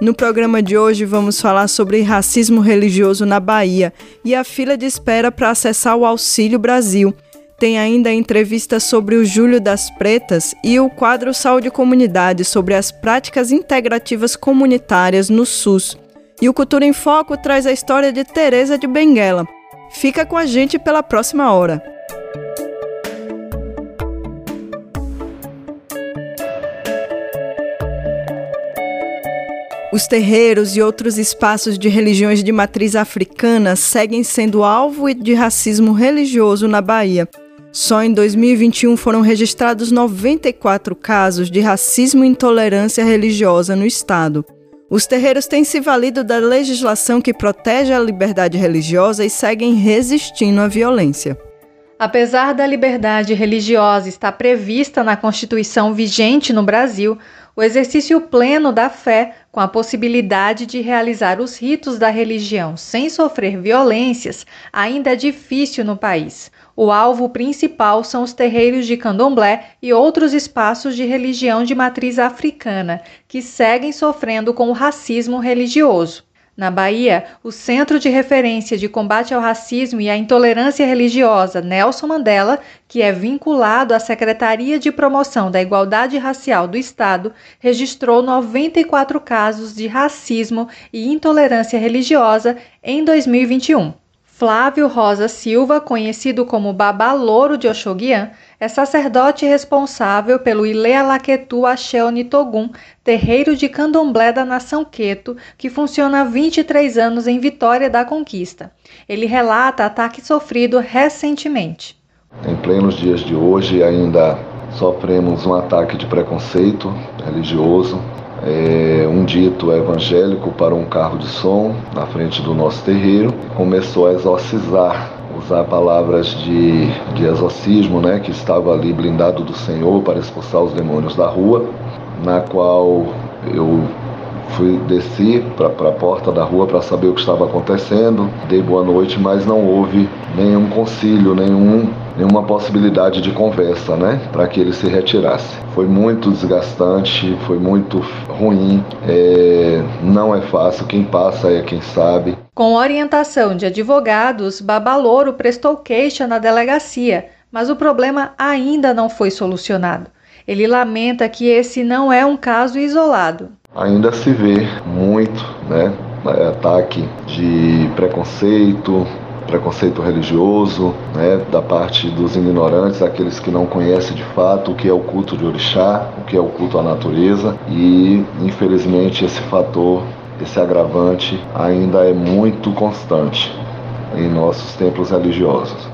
No programa de hoje vamos falar sobre racismo religioso na Bahia e a fila de espera para acessar o Auxílio Brasil. Tem ainda entrevista sobre o Júlio das Pretas e o quadro Saúde Comunidade sobre as práticas integrativas comunitárias no SUS. E o Cultura em Foco traz a história de Teresa de Benguela. Fica com a gente pela próxima hora. Os terreiros e outros espaços de religiões de matriz africana seguem sendo alvo de racismo religioso na Bahia. Só em 2021 foram registrados 94 casos de racismo e intolerância religiosa no estado. Os terreiros têm se valido da legislação que protege a liberdade religiosa e seguem resistindo à violência. Apesar da liberdade religiosa estar prevista na Constituição vigente no Brasil, o exercício pleno da fé, com a possibilidade de realizar os ritos da religião sem sofrer violências, ainda é difícil no país. O alvo principal são os terreiros de candomblé e outros espaços de religião de matriz africana, que seguem sofrendo com o racismo religioso. Na Bahia, o Centro de Referência de Combate ao Racismo e à Intolerância Religiosa Nelson Mandela, que é vinculado à Secretaria de Promoção da Igualdade Racial do Estado, registrou 94 casos de racismo e intolerância religiosa em 2021. Flávio Rosa Silva, conhecido como Babá Louro de Oxoguian, é sacerdote responsável pelo Ile Alaquetu Axé Nitogum, terreiro de candomblé da nação Queto, que funciona há 23 anos em Vitória da Conquista. Ele relata ataque sofrido recentemente. Em plenos dias de hoje, ainda sofremos um ataque de preconceito religioso é, um dito evangélico para um carro de som na frente do nosso terreiro, começou a exorcizar, usar palavras de, de exorcismo, né, que estava ali blindado do Senhor para expulsar os demônios da rua, na qual eu fui desci para a porta da rua para saber o que estava acontecendo, dei boa noite, mas não houve nenhum concílio, nenhum nenhuma possibilidade de conversa, né, para que ele se retirasse. Foi muito desgastante, foi muito ruim, é, não é fácil, quem passa é quem sabe. Com orientação de advogados, Babalouro prestou queixa na delegacia, mas o problema ainda não foi solucionado. Ele lamenta que esse não é um caso isolado. Ainda se vê muito, né, ataque de preconceito, preconceito religioso, né, da parte dos ignorantes, aqueles que não conhecem de fato o que é o culto de orixá, o que é o culto à natureza, e infelizmente esse fator, esse agravante ainda é muito constante em nossos templos religiosos.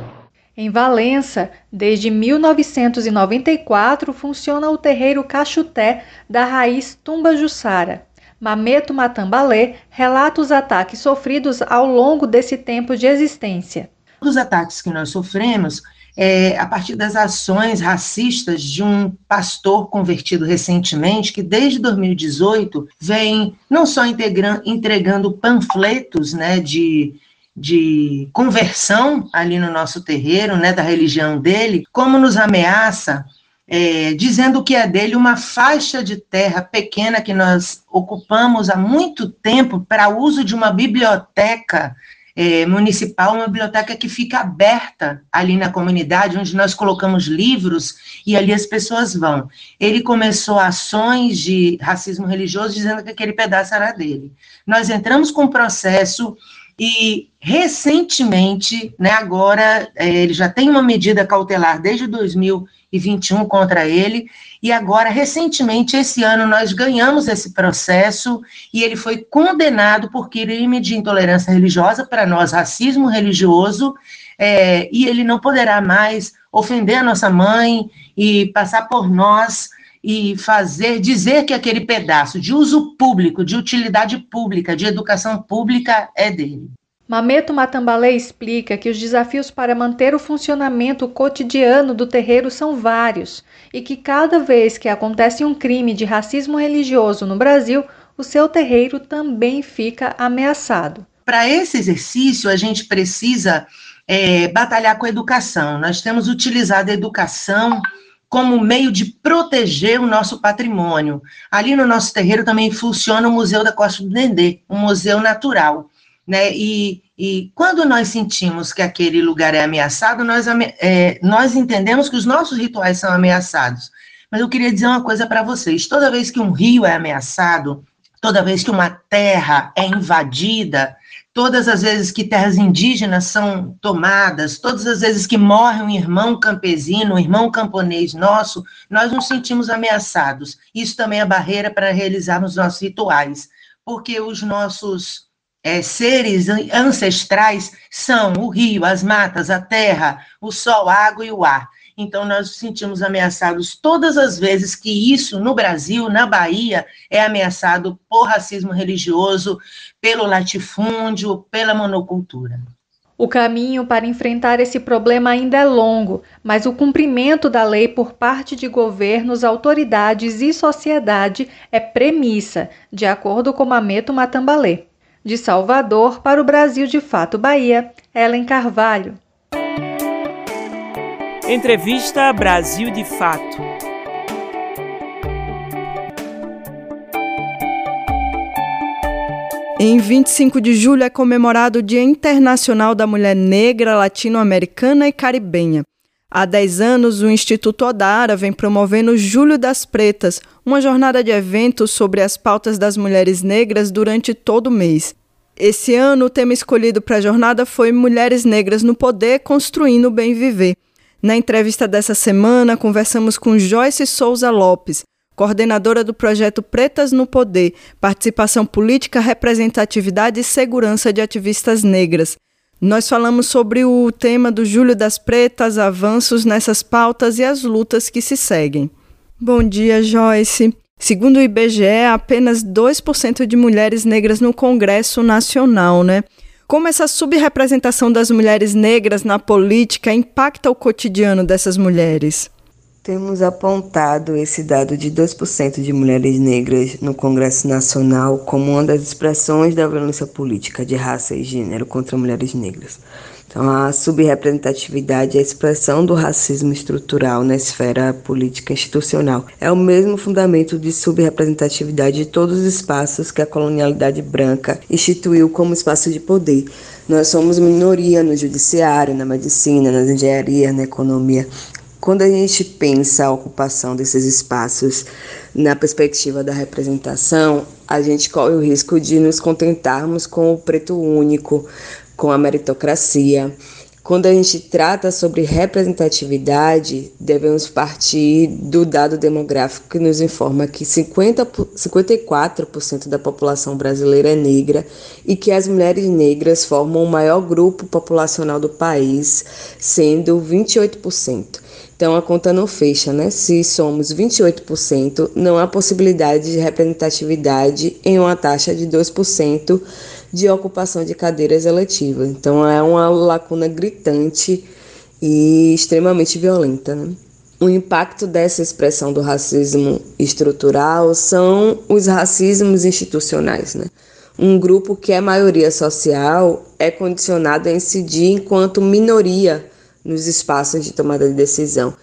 Em Valença, desde 1994 funciona o terreiro Cachuté da raiz Tumba Jussara. Mameto Matambalé relata os ataques sofridos ao longo desse tempo de existência. Os ataques que nós sofremos é, a partir das ações racistas de um pastor convertido recentemente, que desde 2018 vem não só entregando panfletos né, de, de conversão ali no nosso terreiro, né, da religião dele, como nos ameaça é, dizendo que é dele uma faixa de terra pequena que nós ocupamos há muito tempo para uso de uma biblioteca é, municipal, uma biblioteca que fica aberta ali na comunidade, onde nós colocamos livros e ali as pessoas vão. Ele começou ações de racismo religioso dizendo que aquele pedaço era dele. Nós entramos com um processo e recentemente, né, agora é, ele já tem uma medida cautelar desde 2021 contra ele, e agora, recentemente, esse ano, nós ganhamos esse processo e ele foi condenado por crime de intolerância religiosa, para nós, racismo religioso, é, e ele não poderá mais ofender a nossa mãe e passar por nós e fazer, dizer que aquele pedaço de uso público, de utilidade pública, de educação pública é dele. Mameto Matambalé explica que os desafios para manter o funcionamento cotidiano do terreiro são vários e que cada vez que acontece um crime de racismo religioso no Brasil, o seu terreiro também fica ameaçado. Para esse exercício, a gente precisa é, batalhar com a educação. Nós temos utilizado a educação como meio de proteger o nosso patrimônio. Ali no nosso terreiro também funciona o Museu da Costa do Dendê, um museu natural. Né? E, e quando nós sentimos que aquele lugar é ameaçado, nós, é, nós entendemos que os nossos rituais são ameaçados. Mas eu queria dizer uma coisa para vocês: toda vez que um rio é ameaçado, toda vez que uma terra é invadida, todas as vezes que terras indígenas são tomadas, todas as vezes que morre um irmão campesino, um irmão camponês nosso, nós nos sentimos ameaçados. Isso também é barreira para realizarmos nossos rituais, porque os nossos é, seres ancestrais são o rio, as matas, a terra, o sol, a água e o ar. Então, nós nos sentimos ameaçados todas as vezes que isso, no Brasil, na Bahia, é ameaçado por racismo religioso, pelo latifúndio, pela monocultura. O caminho para enfrentar esse problema ainda é longo, mas o cumprimento da lei por parte de governos, autoridades e sociedade é premissa, de acordo com Mameto Matambalê. De Salvador para o Brasil de Fato Bahia, Ellen Carvalho. Entrevista Brasil de Fato. Em 25 de julho é comemorado o Dia Internacional da Mulher Negra, Latino-Americana e Caribenha. Há 10 anos, o Instituto Odara vem promovendo Julho das Pretas, uma jornada de eventos sobre as pautas das mulheres negras durante todo o mês. Esse ano, o tema escolhido para a jornada foi Mulheres Negras no Poder Construindo o Bem Viver. Na entrevista dessa semana, conversamos com Joyce Souza Lopes, coordenadora do projeto Pretas no Poder, Participação Política, Representatividade e Segurança de Ativistas Negras. Nós falamos sobre o tema do Júlio das Pretas, avanços nessas pautas e as lutas que se seguem. Bom dia, Joyce. Segundo o IBGE, apenas 2% de mulheres negras no Congresso Nacional, né? Como essa subrepresentação das mulheres negras na política impacta o cotidiano dessas mulheres? Temos apontado esse dado de 2% de mulheres negras no Congresso Nacional como uma das expressões da violência política de raça e gênero contra mulheres negras. Então, a subrepresentatividade é a expressão do racismo estrutural na esfera política institucional. É o mesmo fundamento de subrepresentatividade de todos os espaços que a colonialidade branca instituiu como espaço de poder. Nós somos minoria no judiciário, na medicina, na engenharia, na economia. Quando a gente pensa a ocupação desses espaços na perspectiva da representação, a gente corre o risco de nos contentarmos com o preto único, com a meritocracia. Quando a gente trata sobre representatividade, devemos partir do dado demográfico que nos informa que 50, 54% da população brasileira é negra e que as mulheres negras formam o maior grupo populacional do país, sendo 28%. Então a conta não fecha, né? Se somos 28%, não há possibilidade de representatividade em uma taxa de 2% de ocupação de cadeiras eletivas. Então é uma lacuna gritante e extremamente violenta. Né? O impacto dessa expressão do racismo estrutural são os racismos institucionais. Né? Um grupo que é maioria social é condicionado a incidir enquanto minoria nos espaços de tomada de decisão.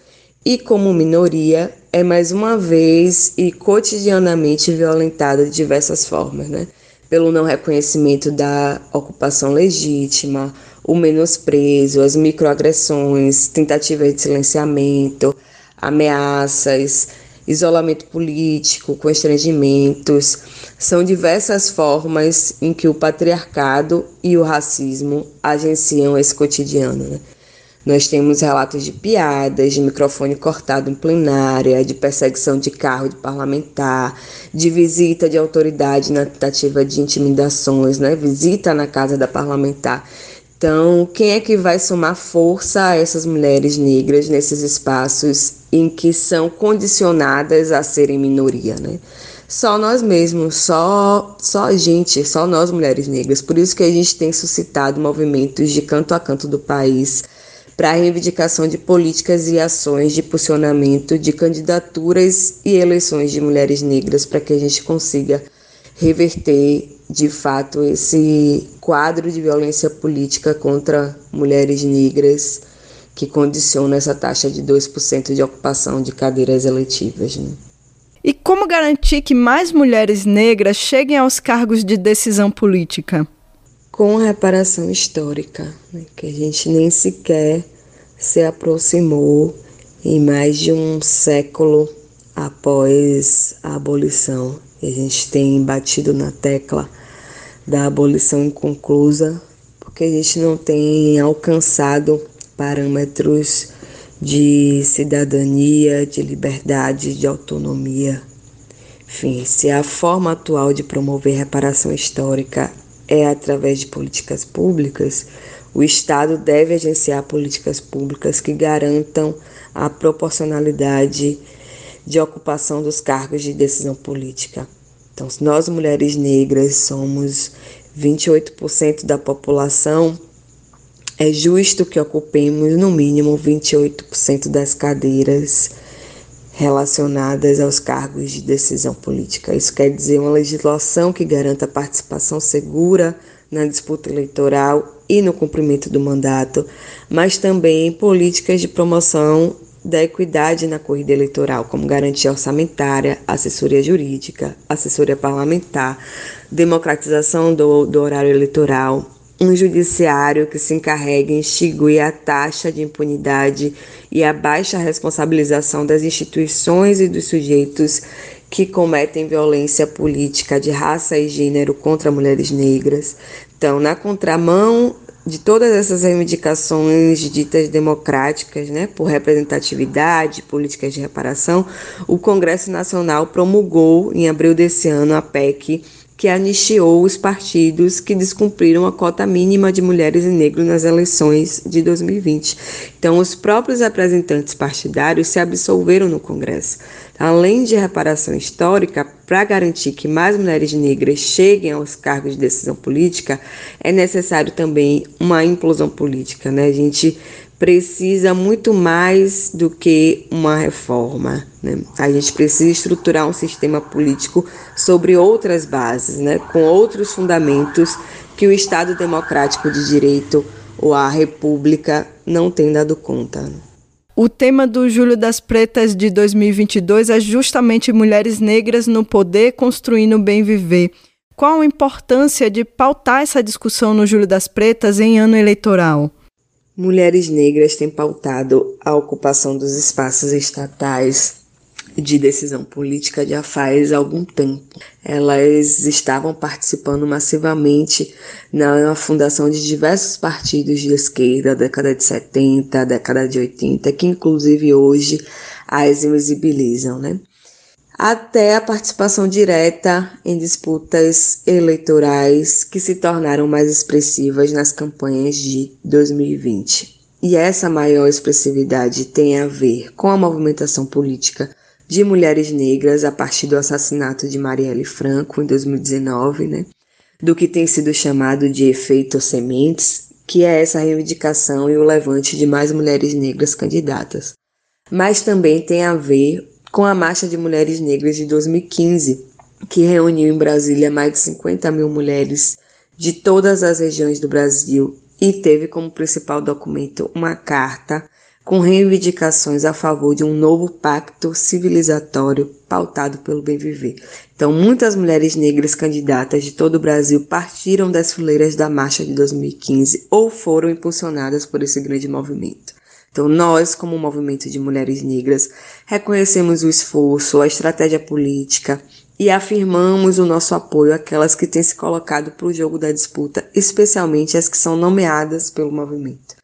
E como minoria, é mais uma vez e cotidianamente violentada de diversas formas, né? Pelo não reconhecimento da ocupação legítima, o menosprezo, as microagressões, tentativas de silenciamento, ameaças isolamento político, constrangimentos. São diversas formas em que o patriarcado e o racismo agenciam esse cotidiano. Né? Nós temos relatos de piadas, de microfone cortado em plenária, de perseguição de carro de parlamentar, de visita de autoridade na tentativa de intimidações, né? visita na casa da parlamentar. Então, quem é que vai somar força a essas mulheres negras nesses espaços em que são condicionadas a serem minoria, né? Só nós mesmos, só só a gente, só nós mulheres negras. Por isso que a gente tem suscitado movimentos de canto a canto do país para a reivindicação de políticas e ações de posicionamento de candidaturas e eleições de mulheres negras para que a gente consiga reverter de fato esse quadro de violência política contra mulheres negras que condiciona essa taxa de 2% de ocupação de cadeiras eletivas. Né? E como garantir que mais mulheres negras cheguem aos cargos de decisão política? Com reparação histórica, né, que a gente nem sequer se aproximou em mais de um século após a abolição. E a gente tem batido na tecla da abolição inconclusa, porque a gente não tem alcançado parâmetros de cidadania, de liberdade, de autonomia. Enfim, se a forma atual de promover reparação histórica é através de políticas públicas, o Estado deve agenciar políticas públicas que garantam a proporcionalidade de ocupação dos cargos de decisão política. Então, nós mulheres negras somos 28% da população, é justo que ocupemos no mínimo 28% das cadeiras relacionadas aos cargos de decisão política. Isso quer dizer uma legislação que garanta a participação segura na disputa eleitoral e no cumprimento do mandato, mas também políticas de promoção da equidade na corrida eleitoral, como garantia orçamentária, assessoria jurídica, assessoria parlamentar, democratização do, do horário eleitoral, um judiciário que se encarregue em extinguir a taxa de impunidade e a baixa responsabilização das instituições e dos sujeitos que cometem violência política de raça e gênero contra mulheres negras. Então, na contramão de todas essas reivindicações ditas democráticas, né, por representatividade, políticas de reparação, o Congresso Nacional promulgou em abril desse ano a PEC que anistiou os partidos que descumpriram a cota mínima de mulheres e negros nas eleições de 2020. Então, os próprios representantes partidários se absolveram no Congresso. Além de reparação histórica, para garantir que mais mulheres negras cheguem aos cargos de decisão política, é necessário também uma implosão política. Né? A gente precisa muito mais do que uma reforma. Né? A gente precisa estruturar um sistema político sobre outras bases, né? com outros fundamentos que o Estado democrático de direito ou a República não tem dado conta. O tema do Júlio das Pretas de 2022 é justamente mulheres negras no poder construindo o bem viver. Qual a importância de pautar essa discussão no Júlio das Pretas em ano eleitoral? Mulheres negras têm pautado a ocupação dos espaços estatais de decisão política já faz algum tempo. Elas estavam participando massivamente na fundação de diversos partidos de esquerda, da década de 70, década de 80, que inclusive hoje as invisibilizam, né? Até a participação direta em disputas eleitorais que se tornaram mais expressivas nas campanhas de 2020. E essa maior expressividade tem a ver com a movimentação política de mulheres negras a partir do assassinato de Marielle Franco em 2019, né? do que tem sido chamado de efeito sementes, que é essa reivindicação e o levante de mais mulheres negras candidatas. Mas também tem a ver com a Marcha de Mulheres Negras de 2015, que reuniu em Brasília mais de 50 mil mulheres de todas as regiões do Brasil e teve como principal documento uma carta com reivindicações a favor de um novo pacto civilizatório pautado pelo bem viver. Então, muitas mulheres negras candidatas de todo o Brasil partiram das fileiras da marcha de 2015 ou foram impulsionadas por esse grande movimento. Então, nós, como movimento de mulheres negras, reconhecemos o esforço, a estratégia política e afirmamos o nosso apoio àquelas que têm se colocado para o jogo da disputa, especialmente as que são nomeadas pelo movimento.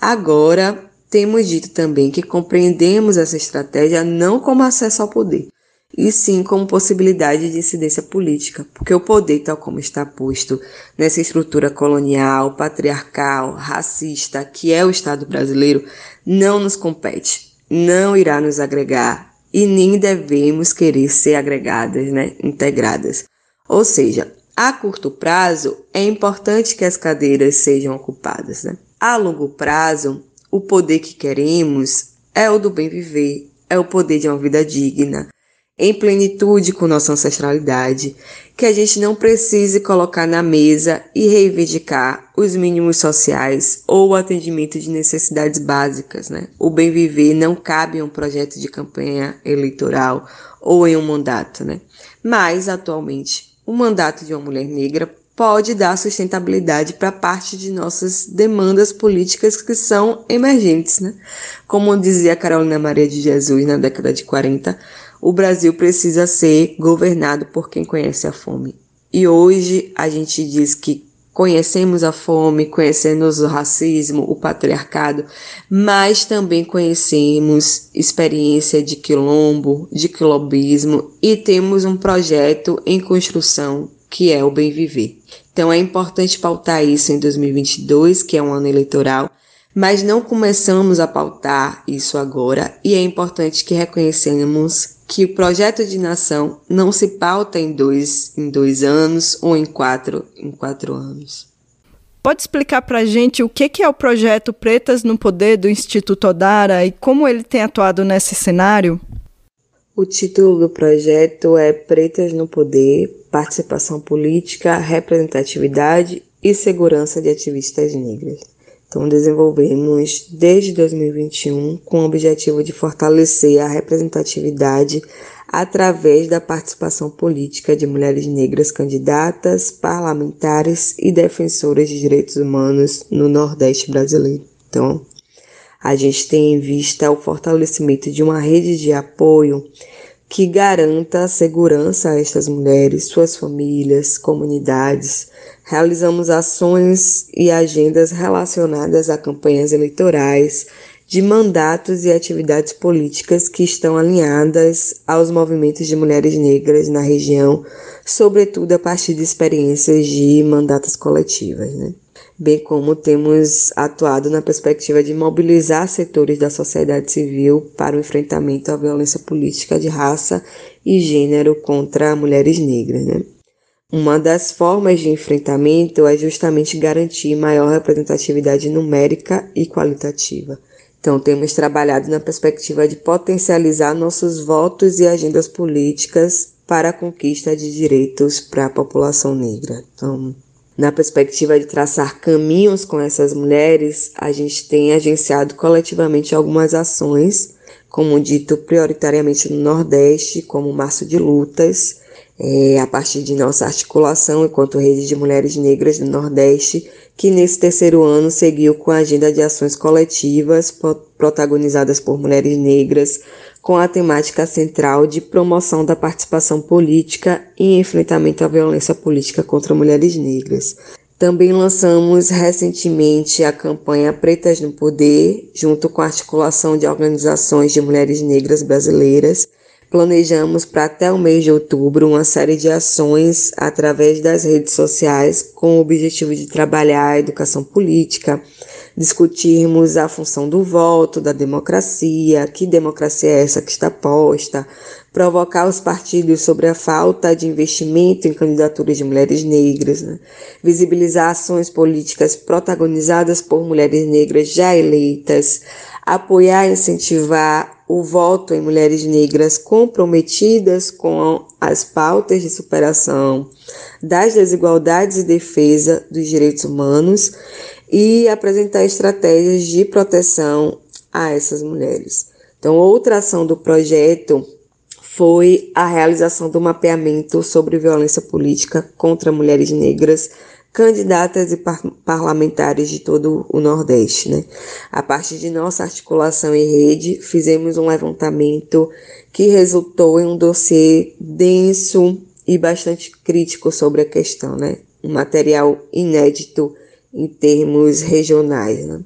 Agora, temos dito também que compreendemos essa estratégia não como acesso ao poder, e sim como possibilidade de incidência política, porque o poder, tal como está posto nessa estrutura colonial, patriarcal, racista, que é o Estado brasileiro, não nos compete, não irá nos agregar e nem devemos querer ser agregadas, né, integradas. Ou seja, a curto prazo é importante que as cadeiras sejam ocupadas, né? A longo prazo, o poder que queremos é o do bem viver, é o poder de uma vida digna, em plenitude com nossa ancestralidade, que a gente não precise colocar na mesa e reivindicar os mínimos sociais ou o atendimento de necessidades básicas, né? O bem viver não cabe em um projeto de campanha eleitoral ou em um mandato, né? Mas atualmente, o mandato de uma mulher negra pode dar sustentabilidade para parte de nossas demandas políticas que são emergentes, né? Como dizia Carolina Maria de Jesus na década de 40, o Brasil precisa ser governado por quem conhece a fome. E hoje a gente diz que conhecemos a fome, conhecemos o racismo, o patriarcado, mas também conhecemos experiência de quilombo, de quilombismo e temos um projeto em construção que é o bem viver. Então é importante pautar isso em 2022, que é um ano eleitoral, mas não começamos a pautar isso agora e é importante que reconheçamos que o projeto de nação não se pauta em dois, em dois anos ou em quatro, em quatro anos. Pode explicar para a gente o que é o projeto Pretas no Poder do Instituto Odara e como ele tem atuado nesse cenário? O título do projeto é Pretas no Poder, Participação Política, Representatividade e Segurança de Ativistas Negras. Então, desenvolvemos desde 2021 com o objetivo de fortalecer a representatividade através da participação política de mulheres negras candidatas, parlamentares e defensoras de direitos humanos no Nordeste brasileiro. Então, a gente tem em vista o fortalecimento de uma rede de apoio que garanta segurança a estas mulheres, suas famílias, comunidades. Realizamos ações e agendas relacionadas a campanhas eleitorais, de mandatos e atividades políticas que estão alinhadas aos movimentos de mulheres negras na região, sobretudo a partir de experiências de mandatos coletivas. Né? bem como temos atuado na perspectiva de mobilizar setores da sociedade civil para o enfrentamento à violência política de raça e gênero contra mulheres negras. Né? Uma das formas de enfrentamento é justamente garantir maior representatividade numérica e qualitativa. Então, temos trabalhado na perspectiva de potencializar nossos votos e agendas políticas para a conquista de direitos para a população negra. Então, na perspectiva de traçar caminhos com essas mulheres, a gente tem agenciado coletivamente algumas ações, como dito, prioritariamente no Nordeste, como Março de Lutas, é, a partir de nossa articulação enquanto rede de mulheres negras do Nordeste, que nesse terceiro ano seguiu com a agenda de ações coletivas protagonizadas por mulheres negras, com a temática central de promoção da participação política e enfrentamento à violência política contra mulheres negras. Também lançamos recentemente a campanha Pretas no Poder, junto com a articulação de organizações de mulheres negras brasileiras. Planejamos para até o mês de outubro uma série de ações através das redes sociais com o objetivo de trabalhar a educação política, discutirmos a função do voto, da democracia, que democracia é essa que está posta, provocar os partidos sobre a falta de investimento em candidaturas de mulheres negras, né? visibilizar ações políticas protagonizadas por mulheres negras já eleitas, apoiar e incentivar o voto em mulheres negras comprometidas com as pautas de superação das desigualdades e defesa dos direitos humanos e apresentar estratégias de proteção a essas mulheres. Então, outra ação do projeto foi a realização do mapeamento sobre violência política contra mulheres negras, candidatas e par parlamentares de todo o Nordeste. Né? A partir de nossa articulação em rede, fizemos um levantamento que resultou em um dossiê denso e bastante crítico sobre a questão, né? um material inédito em termos regionais. Né?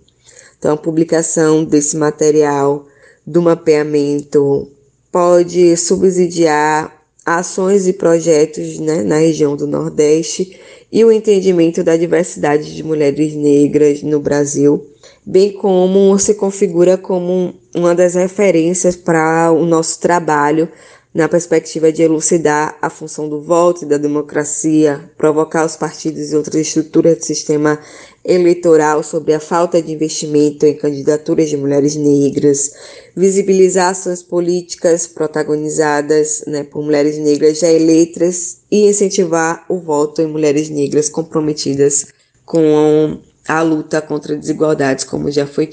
Então, a publicação desse material do mapeamento pode subsidiar ações e projetos né, na região do Nordeste e o entendimento da diversidade de mulheres negras no Brasil, bem como se configura como uma das referências para o nosso trabalho na perspectiva de elucidar a função do voto e da democracia, provocar os partidos e outras estruturas do sistema eleitoral sobre a falta de investimento em candidaturas de mulheres negras, visibilizar ações políticas protagonizadas né, por mulheres negras já eleitas e incentivar o voto em mulheres negras comprometidas com a luta contra desigualdades, como já foi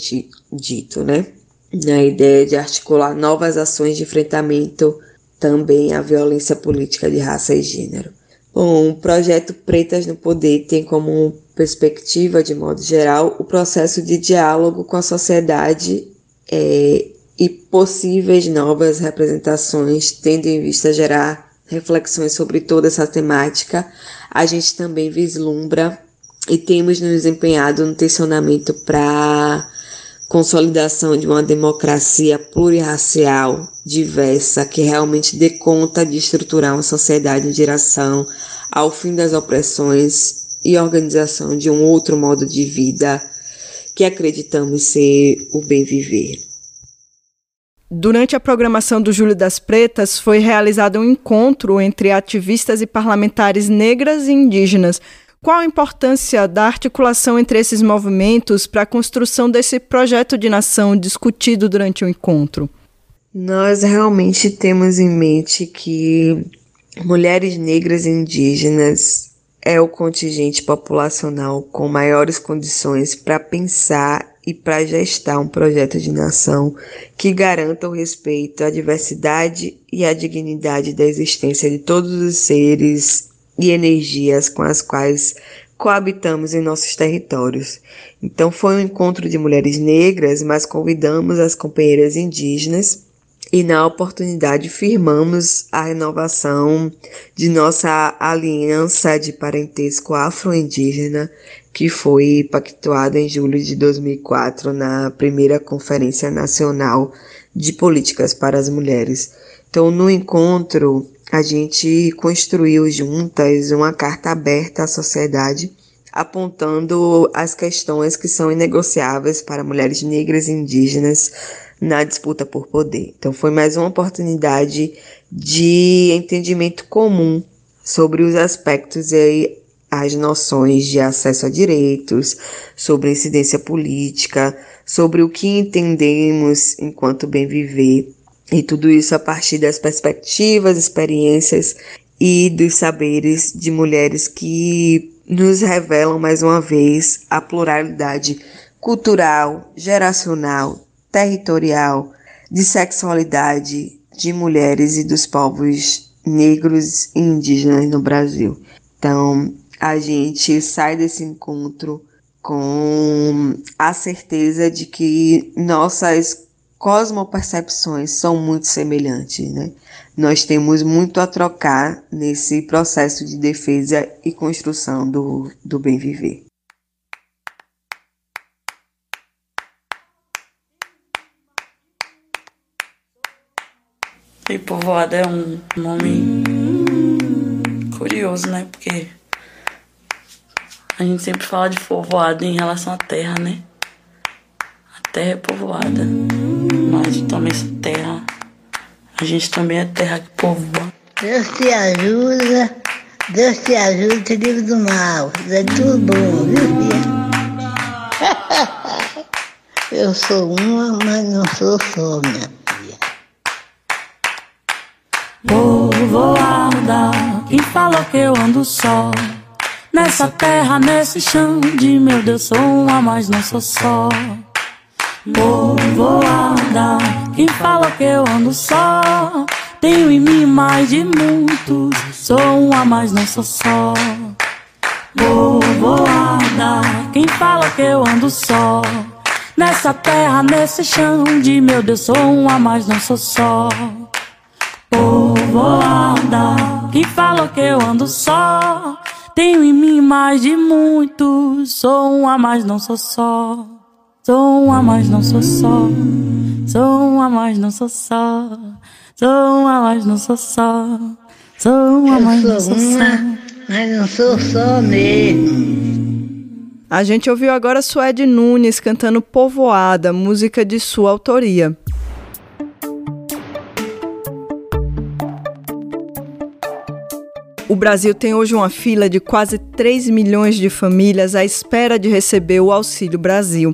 dito, né? Na ideia de articular novas ações de enfrentamento também à violência política de raça e gênero. Bom, o projeto Pretas no Poder tem como perspectiva, de modo geral, o processo de diálogo com a sociedade é, e possíveis novas representações, tendo em vista gerar reflexões sobre toda essa temática. A gente também vislumbra e temos nos empenhado no tensionamento para consolidação de uma democracia pluriracial, diversa, que realmente dê conta de estruturar uma sociedade em direção ao fim das opressões e organização de um outro modo de vida que acreditamos ser o bem viver. Durante a programação do Júlio das Pretas, foi realizado um encontro entre ativistas e parlamentares negras e indígenas qual a importância da articulação entre esses movimentos para a construção desse projeto de nação discutido durante o encontro? Nós realmente temos em mente que mulheres negras e indígenas é o contingente populacional com maiores condições para pensar e para gestar um projeto de nação que garanta o respeito à diversidade e à dignidade da existência de todos os seres e energias com as quais coabitamos em nossos territórios. Então foi um encontro de mulheres negras, mas convidamos as companheiras indígenas e na oportunidade firmamos a renovação de nossa aliança de parentesco afro-indígena que foi pactuada em julho de 2004 na primeira Conferência Nacional de Políticas para as Mulheres. Então, no encontro, a gente construiu juntas uma carta aberta à sociedade, apontando as questões que são inegociáveis para mulheres negras e indígenas na disputa por poder. Então, foi mais uma oportunidade de entendimento comum sobre os aspectos e as noções de acesso a direitos, sobre incidência política, sobre o que entendemos enquanto bem viver e tudo isso a partir das perspectivas, experiências e dos saberes de mulheres que nos revelam mais uma vez a pluralidade cultural, geracional, territorial, de sexualidade de mulheres e dos povos negros e indígenas no Brasil. Então, a gente sai desse encontro com a certeza de que nossas cosmopercepções são muito semelhantes, né? Nós temos muito a trocar nesse processo de defesa e construção do, do bem viver. E povoada é um nome curioso, né? Porque a gente sempre fala de povoada em relação à terra, né? A terra é povoada nós também essa terra. A gente também é terra que povoa. Deus te ajuda, Deus te ajuda, te livre do mal. É tudo bom, viu, filha? Eu sou uma, mas não sou só, minha filha. Povoada, quem falou que eu ando só? Nessa terra, nesse chão de meu Deus, sou uma, mas não sou só povoada. Quem fala que eu ando só? Tenho em mim mais de muitos. Sou uma, mas não sou só. Povoada, quem fala que eu ando só? Nessa terra, nesse chão de meu Deus, sou um a mais, não sou só. Povoada, quem fala que eu ando só? Tenho em mim mais de muitos, sou um a mais, não sou só. Sou um a mais, não sou só. Sou um a mais, não sou só. Sou um a mais, não sou só. Sou um a mais, não sou só. Mas não sou só mesmo. A gente ouviu agora Suede Nunes cantando Povoada, música de sua autoria. O Brasil tem hoje uma fila de quase 3 milhões de famílias à espera de receber o Auxílio Brasil.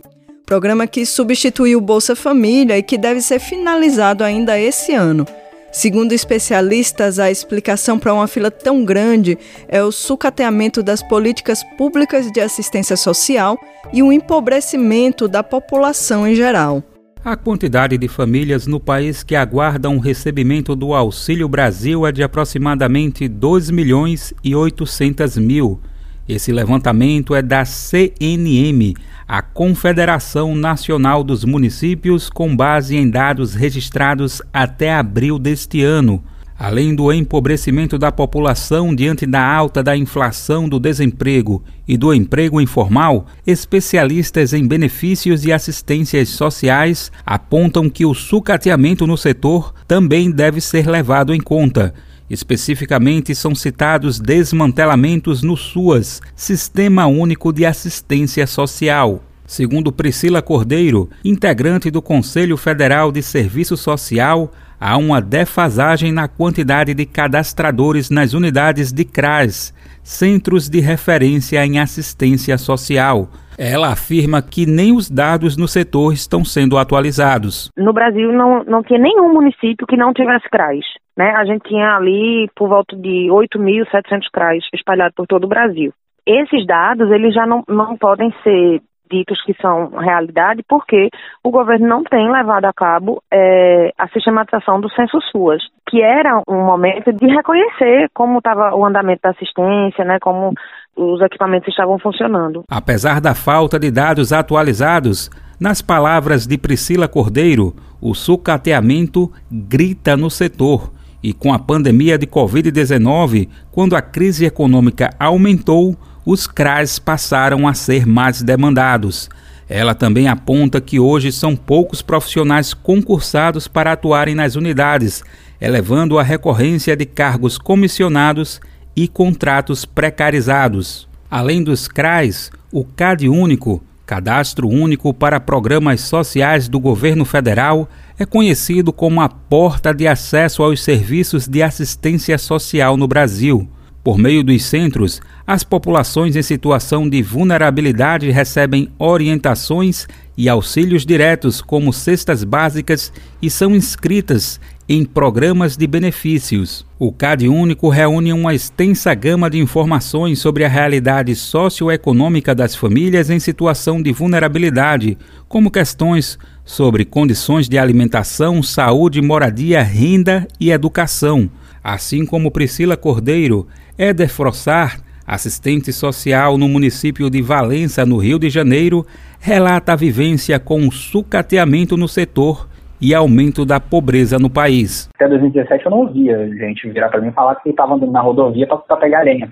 Programa que substituiu o Bolsa Família e que deve ser finalizado ainda esse ano. Segundo especialistas, a explicação para uma fila tão grande é o sucateamento das políticas públicas de assistência social e o empobrecimento da população em geral. A quantidade de famílias no país que aguardam o recebimento do Auxílio Brasil é de aproximadamente 2 milhões e 800 mil. Esse levantamento é da CNM, a Confederação Nacional dos Municípios, com base em dados registrados até abril deste ano. Além do empobrecimento da população diante da alta da inflação do desemprego e do emprego informal, especialistas em benefícios e assistências sociais apontam que o sucateamento no setor também deve ser levado em conta. Especificamente, são citados desmantelamentos no SUAS, Sistema Único de Assistência Social. Segundo Priscila Cordeiro, integrante do Conselho Federal de Serviço Social, há uma defasagem na quantidade de cadastradores nas unidades de CRAS, Centros de Referência em Assistência Social. Ela afirma que nem os dados no setor estão sendo atualizados. No Brasil não, não tinha nenhum município que não tivesse CRAS. Né? A gente tinha ali por volta de 8.700 CRAs espalhados por todo o Brasil. Esses dados eles já não, não podem ser ditos que são realidade porque o governo não tem levado a cabo é, a sistematização do censo SUAS, que era um momento de reconhecer como estava o andamento da assistência, né, como os equipamentos estavam funcionando. Apesar da falta de dados atualizados, nas palavras de Priscila Cordeiro, o sucateamento grita no setor e com a pandemia de Covid-19, quando a crise econômica aumentou, os CRAs passaram a ser mais demandados. Ela também aponta que hoje são poucos profissionais concursados para atuarem nas unidades, elevando a recorrência de cargos comissionados e contratos precarizados. Além dos CRAs, o CAD Único, Cadastro Único para Programas Sociais do Governo Federal, é conhecido como a porta de acesso aos serviços de assistência social no Brasil. Por meio dos centros, as populações em situação de vulnerabilidade recebem orientações e auxílios diretos, como cestas básicas, e são inscritas em programas de benefícios. O CAD Único reúne uma extensa gama de informações sobre a realidade socioeconômica das famílias em situação de vulnerabilidade, como questões sobre condições de alimentação, saúde, moradia, renda e educação. Assim como Priscila Cordeiro, Éder Frossar, assistente social no município de Valença, no Rio de Janeiro, relata a vivência com o sucateamento no setor e aumento da pobreza no país. Até 2017 eu não ouvia gente virar para mim falar que estava andando na rodovia para pegar areia.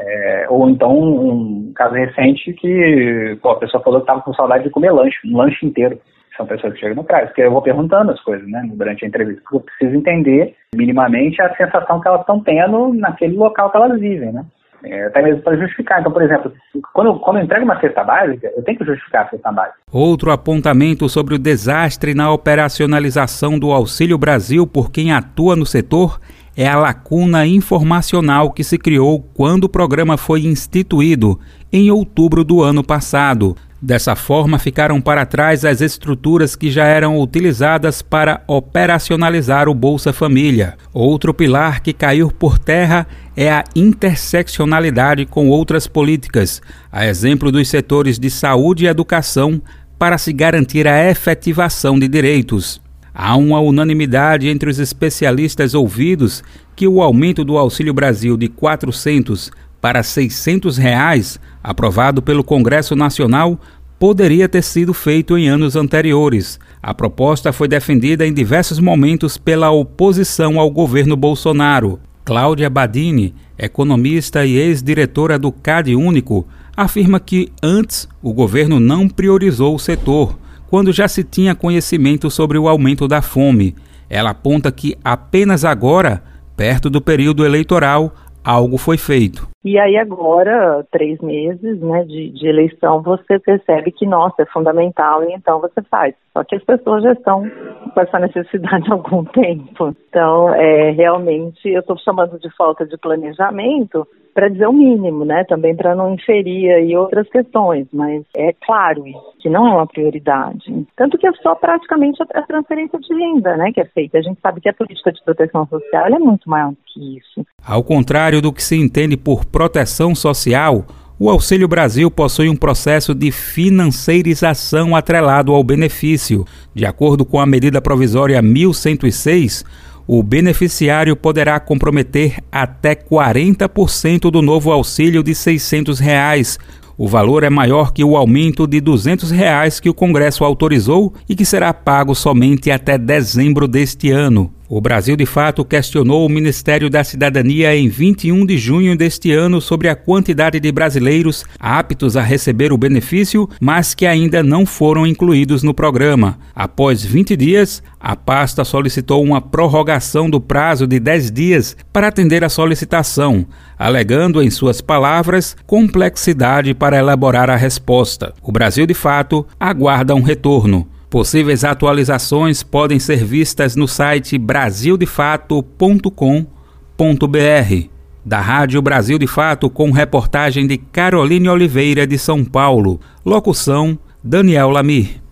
É, ou então um, caso recente que pô, a pessoa falou que estava com saudade de comer lanche, um lanche inteiro. São pessoas que chegam no CRAS, porque eu vou perguntando as coisas né, durante a entrevista, porque eu preciso entender minimamente a sensação que elas estão tendo naquele local que elas vivem. Né? É, até mesmo para justificar. Então, por exemplo, quando quando eu entrego uma cesta básica, eu tenho que justificar a cesta básica. Outro apontamento sobre o desastre na operacionalização do Auxílio Brasil por quem atua no setor é a lacuna informacional que se criou quando o programa foi instituído, em outubro do ano passado. Dessa forma, ficaram para trás as estruturas que já eram utilizadas para operacionalizar o Bolsa Família. Outro pilar que caiu por terra é a interseccionalidade com outras políticas, a exemplo dos setores de saúde e educação, para se garantir a efetivação de direitos. Há uma unanimidade entre os especialistas ouvidos que o aumento do Auxílio Brasil de 400 para 600 reais, aprovado pelo Congresso Nacional, poderia ter sido feito em anos anteriores. A proposta foi defendida em diversos momentos pela oposição ao governo Bolsonaro. Cláudia Badini, economista e ex-diretora do CAD Único, afirma que antes o governo não priorizou o setor, quando já se tinha conhecimento sobre o aumento da fome. Ela aponta que apenas agora, perto do período eleitoral, algo foi feito. E aí agora, três meses né, de, de, eleição, você percebe que, nossa, é fundamental e então você faz. Só que as pessoas já estão com essa necessidade há algum tempo. Então, é, realmente, eu estou chamando de falta de planejamento para dizer o mínimo, né? Também para não inferir aí outras questões, mas é claro que não é uma prioridade. Tanto que é só praticamente a transferência de renda, né, que é feita. A gente sabe que a política de proteção social é muito maior do que isso. Ao contrário do que se entende por proteção social, o Auxílio Brasil possui um processo de financeirização atrelado ao benefício. De acordo com a medida provisória 1106, o beneficiário poderá comprometer até 40% do novo auxílio de 600 reais, o valor é maior que o aumento de 200 reais que o Congresso autorizou e que será pago somente até dezembro deste ano. O Brasil, de fato, questionou o Ministério da Cidadania em 21 de junho deste ano sobre a quantidade de brasileiros aptos a receber o benefício, mas que ainda não foram incluídos no programa. Após 20 dias, a pasta solicitou uma prorrogação do prazo de 10 dias para atender a solicitação, alegando, em suas palavras, complexidade para elaborar a resposta. O Brasil, de fato, aguarda um retorno. Possíveis atualizações podem ser vistas no site brasildefato.com.br. Da Rádio Brasil de Fato, com reportagem de Caroline Oliveira de São Paulo. Locução: Daniel Lamir.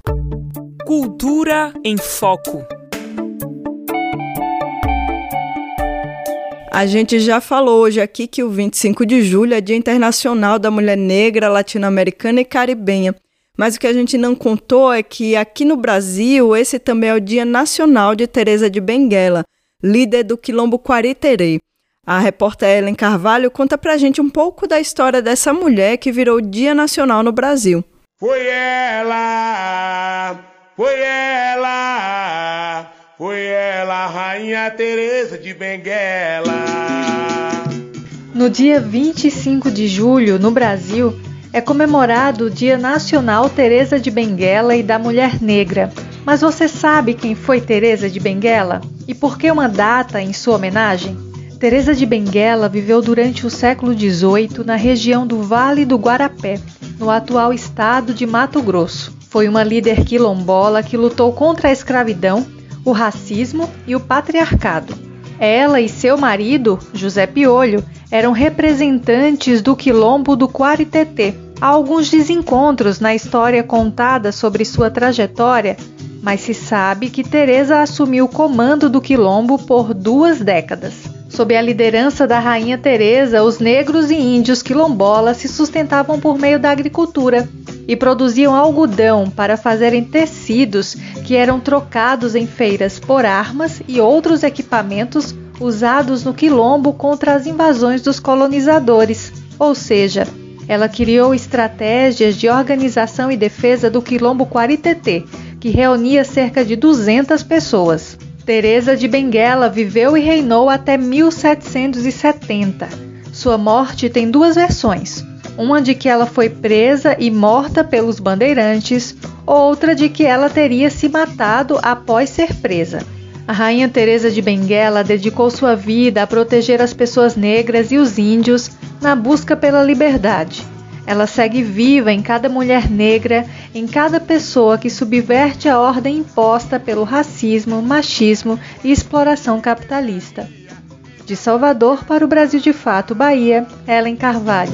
Cultura em Foco. A gente já falou hoje aqui que o 25 de julho é Dia Internacional da Mulher Negra, Latino-Americana e Caribenha. Mas o que a gente não contou é que aqui no Brasil, esse também é o Dia Nacional de Teresa de Benguela, líder do Quilombo Quariterê. A repórter Ellen Carvalho conta pra gente um pouco da história dessa mulher que virou Dia Nacional no Brasil. Foi ela, foi ela, foi ela, Rainha Teresa de Benguela. No dia 25 de julho, no Brasil, é comemorado o Dia Nacional Teresa de Benguela e da Mulher Negra. Mas você sabe quem foi Teresa de Benguela e por que uma data em sua homenagem? Teresa de Benguela viveu durante o século XVIII na região do Vale do Guarapé, no atual estado de Mato Grosso. Foi uma líder quilombola que lutou contra a escravidão, o racismo e o patriarcado. Ela e seu marido, José Piolho, eram representantes do quilombo do Quariteté. Há alguns desencontros na história contada sobre sua trajetória, mas se sabe que Teresa assumiu o comando do quilombo por duas décadas. Sob a liderança da rainha Teresa, os negros e índios quilombolas se sustentavam por meio da agricultura e produziam algodão para fazerem tecidos que eram trocados em feiras por armas e outros equipamentos usados no quilombo contra as invasões dos colonizadores, ou seja, ela criou estratégias de organização e defesa do quilombo Quariteté, que reunia cerca de 200 pessoas. Teresa de Benguela viveu e reinou até 1770. Sua morte tem duas versões: uma de que ela foi presa e morta pelos bandeirantes, outra de que ela teria se matado após ser presa. A rainha Teresa de Benguela dedicou sua vida a proteger as pessoas negras e os índios na busca pela liberdade. Ela segue viva em cada mulher negra, em cada pessoa que subverte a ordem imposta pelo racismo, machismo e exploração capitalista. De Salvador para o Brasil de Fato, Bahia, Ellen Carvalho.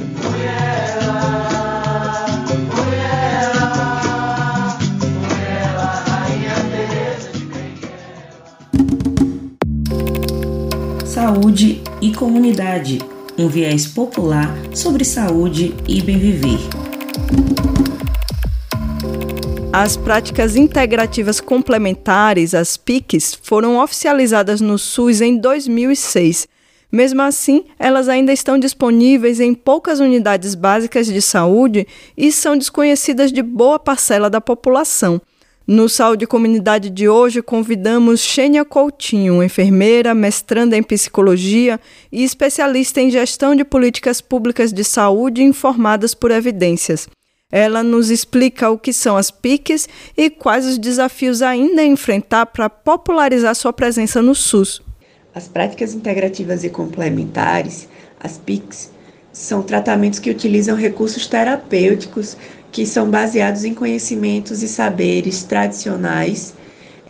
Saúde e comunidade, um viés popular sobre saúde e bem viver. As práticas integrativas complementares, as PICs, foram oficializadas no SUS em 2006. Mesmo assim, elas ainda estão disponíveis em poucas unidades básicas de saúde e são desconhecidas de boa parcela da população. No Saúde Comunidade de hoje, convidamos Xênia Coutinho, enfermeira, mestranda em psicologia e especialista em gestão de políticas públicas de saúde informadas por evidências. Ela nos explica o que são as PICs e quais os desafios ainda a enfrentar para popularizar sua presença no SUS. As práticas integrativas e complementares, as PICs, são tratamentos que utilizam recursos terapêuticos que são baseados em conhecimentos e saberes tradicionais,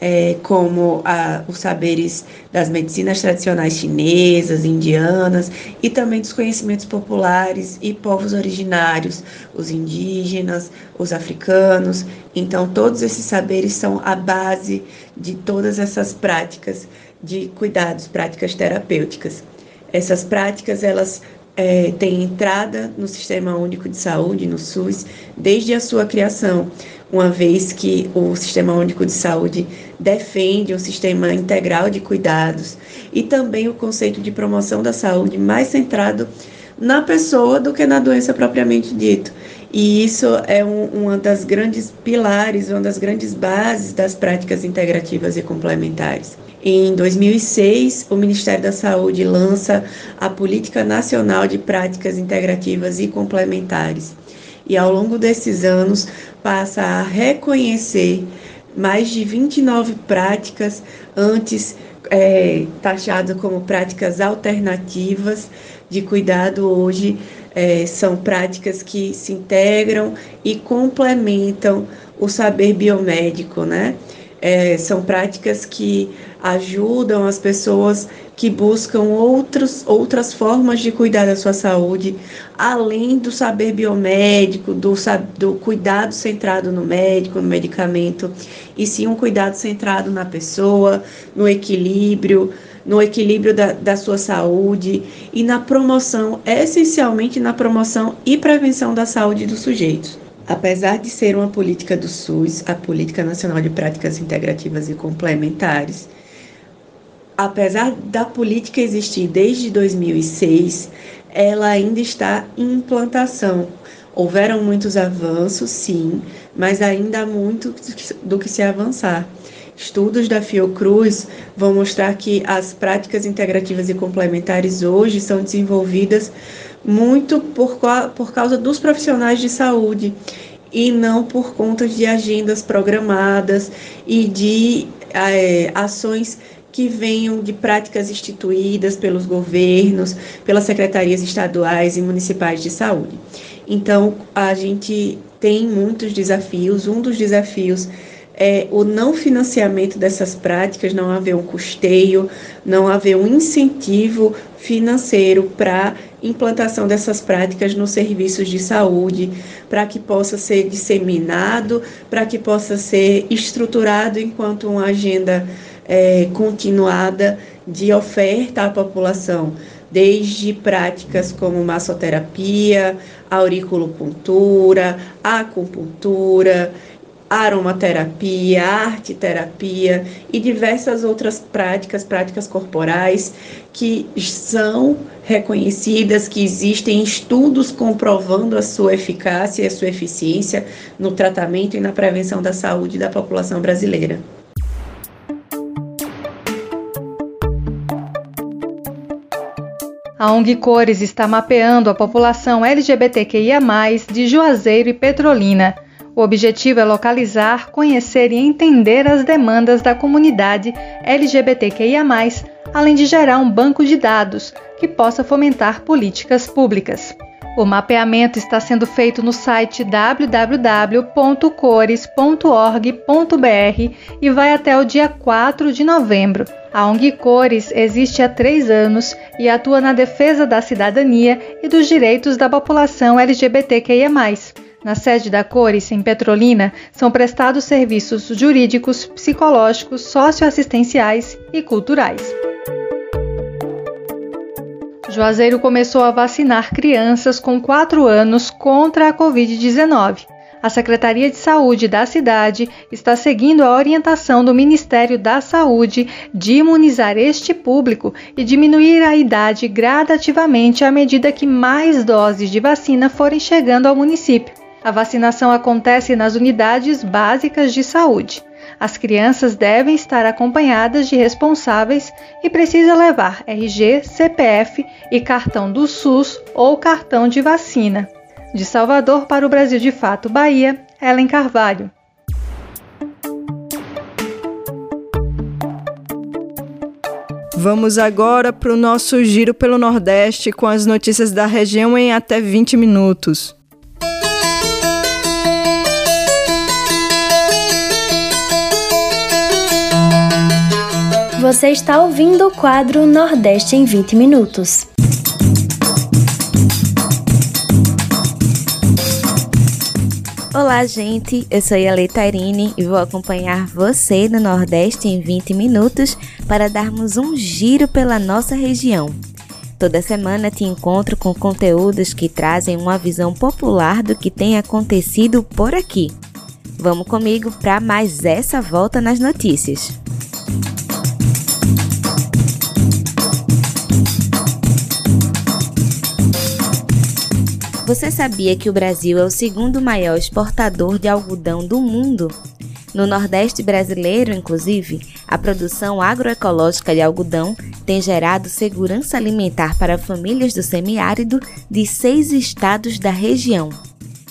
é, como a, os saberes das medicinas tradicionais chinesas, indianas, e também dos conhecimentos populares e povos originários, os indígenas, os africanos. Então, todos esses saberes são a base de todas essas práticas de cuidados, práticas terapêuticas. Essas práticas elas é, têm entrada no Sistema Único de Saúde, no SUS, desde a sua criação, uma vez que o Sistema Único de Saúde defende um sistema integral de cuidados e também o conceito de promoção da saúde mais centrado na pessoa do que na doença propriamente dito. E isso é um, uma das grandes pilares, uma das grandes bases das práticas integrativas e complementares. Em 2006, o Ministério da Saúde lança a Política Nacional de Práticas Integrativas e Complementares. E ao longo desses anos, passa a reconhecer mais de 29 práticas antes é, taxadas como práticas alternativas de cuidado, hoje é, são práticas que se integram e complementam o saber biomédico, né? É, são práticas que ajudam as pessoas que buscam outros, outras formas de cuidar da sua saúde, além do saber biomédico, do, do cuidado centrado no médico, no medicamento, e sim um cuidado centrado na pessoa, no equilíbrio, no equilíbrio da, da sua saúde e na promoção, essencialmente na promoção e prevenção da saúde dos sujeitos. Apesar de ser uma política do SUS, a Política Nacional de Práticas Integrativas e Complementares, apesar da política existir desde 2006, ela ainda está em implantação. Houveram muitos avanços, sim, mas ainda há muito do que se avançar. Estudos da Fiocruz vão mostrar que as práticas integrativas e complementares hoje são desenvolvidas muito por, por causa dos profissionais de saúde e não por conta de agendas programadas e de é, ações que venham de práticas instituídas pelos governos, pelas secretarias estaduais e municipais de saúde. Então, a gente tem muitos desafios. Um dos desafios é o não financiamento dessas práticas, não haver um custeio, não haver um incentivo financeiro para implantação dessas práticas nos serviços de saúde, para que possa ser disseminado, para que possa ser estruturado enquanto uma agenda é, continuada de oferta à população, desde práticas como massoterapia, auriculopuntura, acupuntura, aromaterapia, arte terapia e diversas outras práticas, práticas corporais que são reconhecidas, que existem estudos comprovando a sua eficácia e a sua eficiência no tratamento e na prevenção da saúde da população brasileira. A ONG Cores está mapeando a população LGBTQIA+, de Juazeiro e Petrolina o objetivo é localizar, conhecer e entender as demandas da comunidade LGBTQIA, além de gerar um banco de dados que possa fomentar políticas públicas. O mapeamento está sendo feito no site www.cores.org.br e vai até o dia 4 de novembro. A ONG Cores existe há três anos e atua na defesa da cidadania e dos direitos da população LGBTQIA. Na sede da Cores, em Petrolina, são prestados serviços jurídicos, psicológicos, socioassistenciais e culturais. Juazeiro começou a vacinar crianças com 4 anos contra a Covid-19. A Secretaria de Saúde da cidade está seguindo a orientação do Ministério da Saúde de imunizar este público e diminuir a idade gradativamente à medida que mais doses de vacina forem chegando ao município. A vacinação acontece nas unidades básicas de saúde. As crianças devem estar acompanhadas de responsáveis e precisa levar RG, CPF e cartão do SUS ou cartão de vacina. De Salvador para o Brasil de Fato, Bahia, Ellen Carvalho. Vamos agora para o nosso giro pelo Nordeste com as notícias da região em até 20 minutos. Você está ouvindo o quadro Nordeste em 20 Minutos. Olá, gente. Eu sou a Leitairine e vou acompanhar você no Nordeste em 20 minutos para darmos um giro pela nossa região. Toda semana te encontro com conteúdos que trazem uma visão popular do que tem acontecido por aqui. Vamos comigo para mais essa volta nas notícias. Você sabia que o Brasil é o segundo maior exportador de algodão do mundo? No Nordeste brasileiro, inclusive, a produção agroecológica de algodão tem gerado segurança alimentar para famílias do semiárido de seis estados da região.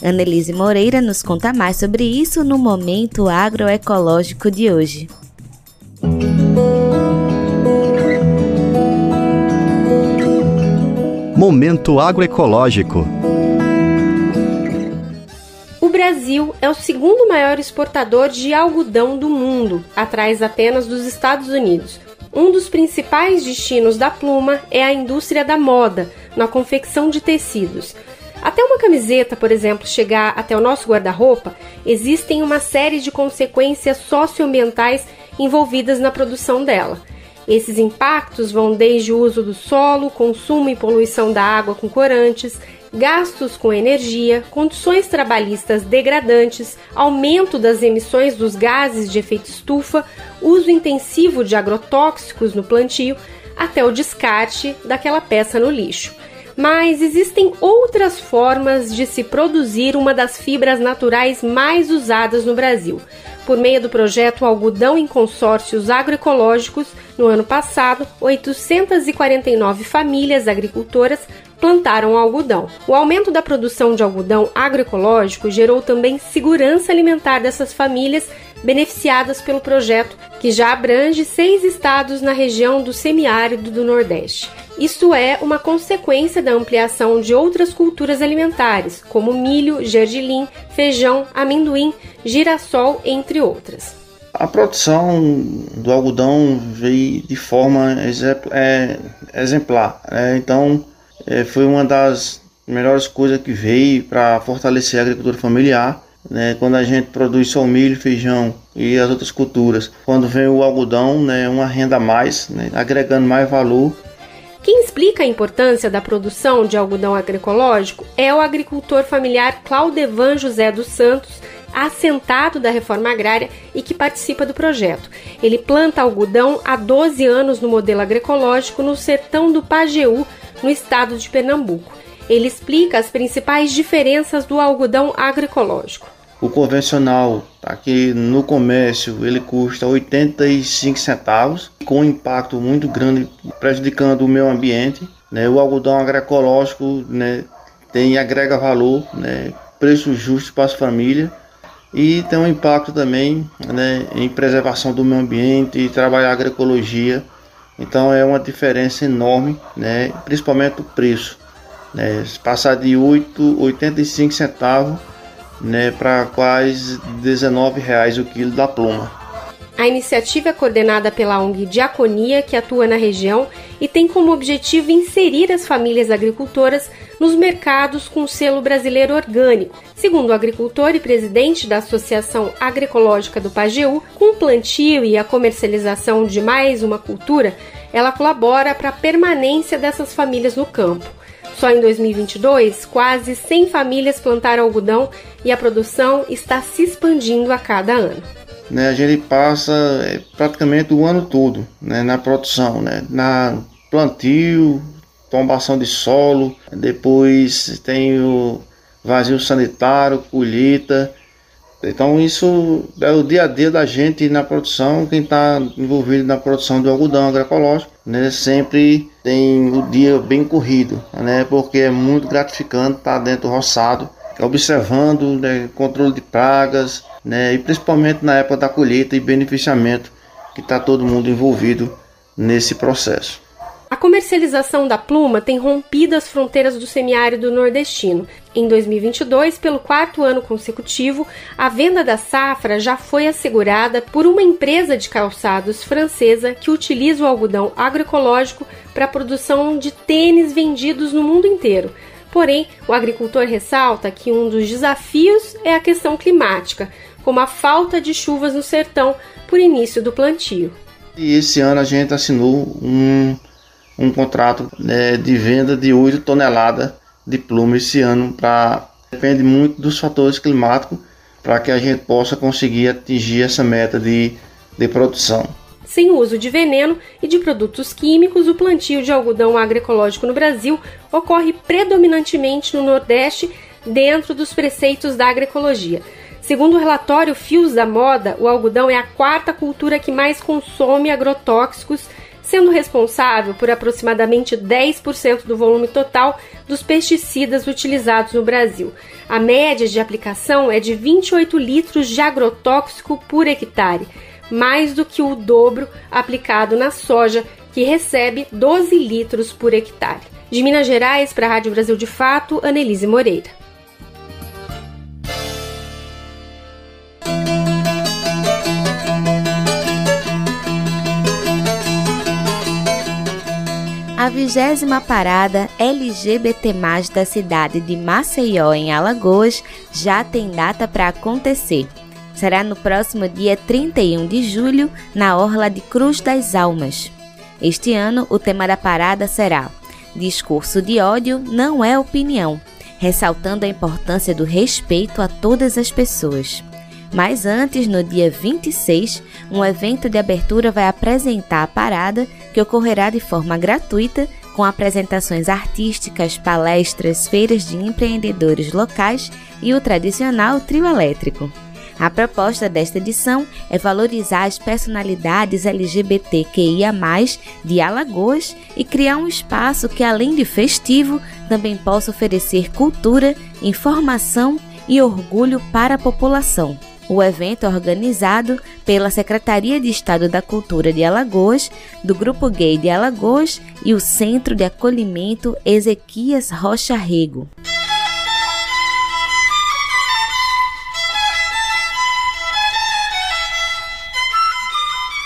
Annelise Moreira nos conta mais sobre isso no Momento Agroecológico de hoje. Momento Agroecológico Brasil é o segundo maior exportador de algodão do mundo, atrás apenas dos Estados Unidos. Um dos principais destinos da pluma é a indústria da moda, na confecção de tecidos. Até uma camiseta, por exemplo, chegar até o nosso guarda-roupa, existem uma série de consequências socioambientais envolvidas na produção dela. Esses impactos vão desde o uso do solo, consumo e poluição da água com corantes, gastos com energia, condições trabalhistas degradantes, aumento das emissões dos gases de efeito estufa, uso intensivo de agrotóxicos no plantio, até o descarte daquela peça no lixo. Mas existem outras formas de se produzir uma das fibras naturais mais usadas no Brasil. Por meio do projeto Algodão em Consórcios Agroecológicos, no ano passado, 849 famílias agricultoras plantaram algodão. O aumento da produção de algodão agroecológico gerou também segurança alimentar dessas famílias beneficiadas pelo projeto, que já abrange seis estados na região do semiárido do Nordeste. Isso é uma consequência da ampliação de outras culturas alimentares, como milho, gergelim, feijão, amendoim, girassol, entre outras. A produção do algodão veio de forma é, exemplar, né? então é, foi uma das melhores coisas que veio para fortalecer a agricultura familiar. Né, quando a gente produz só milho, feijão e as outras culturas, quando vem o algodão, né, uma renda a mais, né, agregando mais valor quem explica a importância da produção de algodão agroecológico é o agricultor familiar Claudevan José dos Santos, assentado da reforma agrária e que participa do projeto. Ele planta algodão há 12 anos no modelo agroecológico no sertão do Pajeú, no estado de Pernambuco. Ele explica as principais diferenças do algodão agroecológico. O convencional, aqui no comércio, ele custa 85 centavos, com um impacto muito grande, prejudicando o meio ambiente. Né? O algodão agroecológico né, tem agrega valor, né, preço justo para as famílias e tem um impacto também né, em preservação do meio ambiente e trabalhar a agroecologia então é uma diferença enorme, né? principalmente o preço. Né? Passar de 8,85 centavos né, para quase 19 reais o quilo da pluma. A iniciativa é coordenada pela ONG Diaconia, que atua na região e tem como objetivo inserir as famílias agricultoras nos mercados com selo brasileiro orgânico. Segundo o agricultor e presidente da Associação Agroecológica do Pajeú, com o plantio e a comercialização de mais uma cultura, ela colabora para a permanência dessas famílias no campo. Só em 2022, quase 100 famílias plantaram algodão e a produção está se expandindo a cada ano. Né, a gente passa é, praticamente o ano todo né, na produção, né, na plantio, tombação de solo, depois tem o vazio sanitário, colheita. Então isso é o dia a dia da gente na produção, quem está envolvido na produção do algodão agroecológico, né, sempre tem o dia bem corrido, né, porque é muito gratificante estar dentro do roçado, observando né, controle de pragas, né, e principalmente na época da colheita e beneficiamento, que está todo mundo envolvido nesse processo. A comercialização da pluma tem rompido as fronteiras do semiárido nordestino. Em 2022, pelo quarto ano consecutivo, a venda da safra já foi assegurada por uma empresa de calçados francesa que utiliza o algodão agroecológico para a produção de tênis vendidos no mundo inteiro. Porém, o agricultor ressalta que um dos desafios é a questão climática, como a falta de chuvas no sertão por início do plantio. E esse ano a gente assinou um um contrato né, de venda de 8 toneladas de pluma esse ano. Pra, depende muito dos fatores climáticos para que a gente possa conseguir atingir essa meta de, de produção. Sem uso de veneno e de produtos químicos, o plantio de algodão agroecológico no Brasil ocorre predominantemente no Nordeste, dentro dos preceitos da agroecologia. Segundo o relatório Fios da Moda, o algodão é a quarta cultura que mais consome agrotóxicos sendo responsável por aproximadamente 10% do volume total dos pesticidas utilizados no Brasil. A média de aplicação é de 28 litros de agrotóxico por hectare, mais do que o dobro aplicado na soja, que recebe 12 litros por hectare. De Minas Gerais, para a Rádio Brasil de Fato, Anelise Moreira. A vigésima parada LGBT+, da cidade de Maceió, em Alagoas, já tem data para acontecer. Será no próximo dia 31 de julho, na Orla de Cruz das Almas. Este ano, o tema da parada será Discurso de ódio não é opinião, ressaltando a importância do respeito a todas as pessoas. Mas antes, no dia 26, um evento de abertura vai apresentar a parada, que ocorrerá de forma gratuita, com apresentações artísticas, palestras, feiras de empreendedores locais e o tradicional trio elétrico. A proposta desta edição é valorizar as personalidades LGBTQIA, de Alagoas e criar um espaço que, além de festivo, também possa oferecer cultura, informação e orgulho para a população. O evento é organizado pela Secretaria de Estado da Cultura de Alagoas, do Grupo Gay de Alagoas e o Centro de Acolhimento Ezequias Rocha Rego.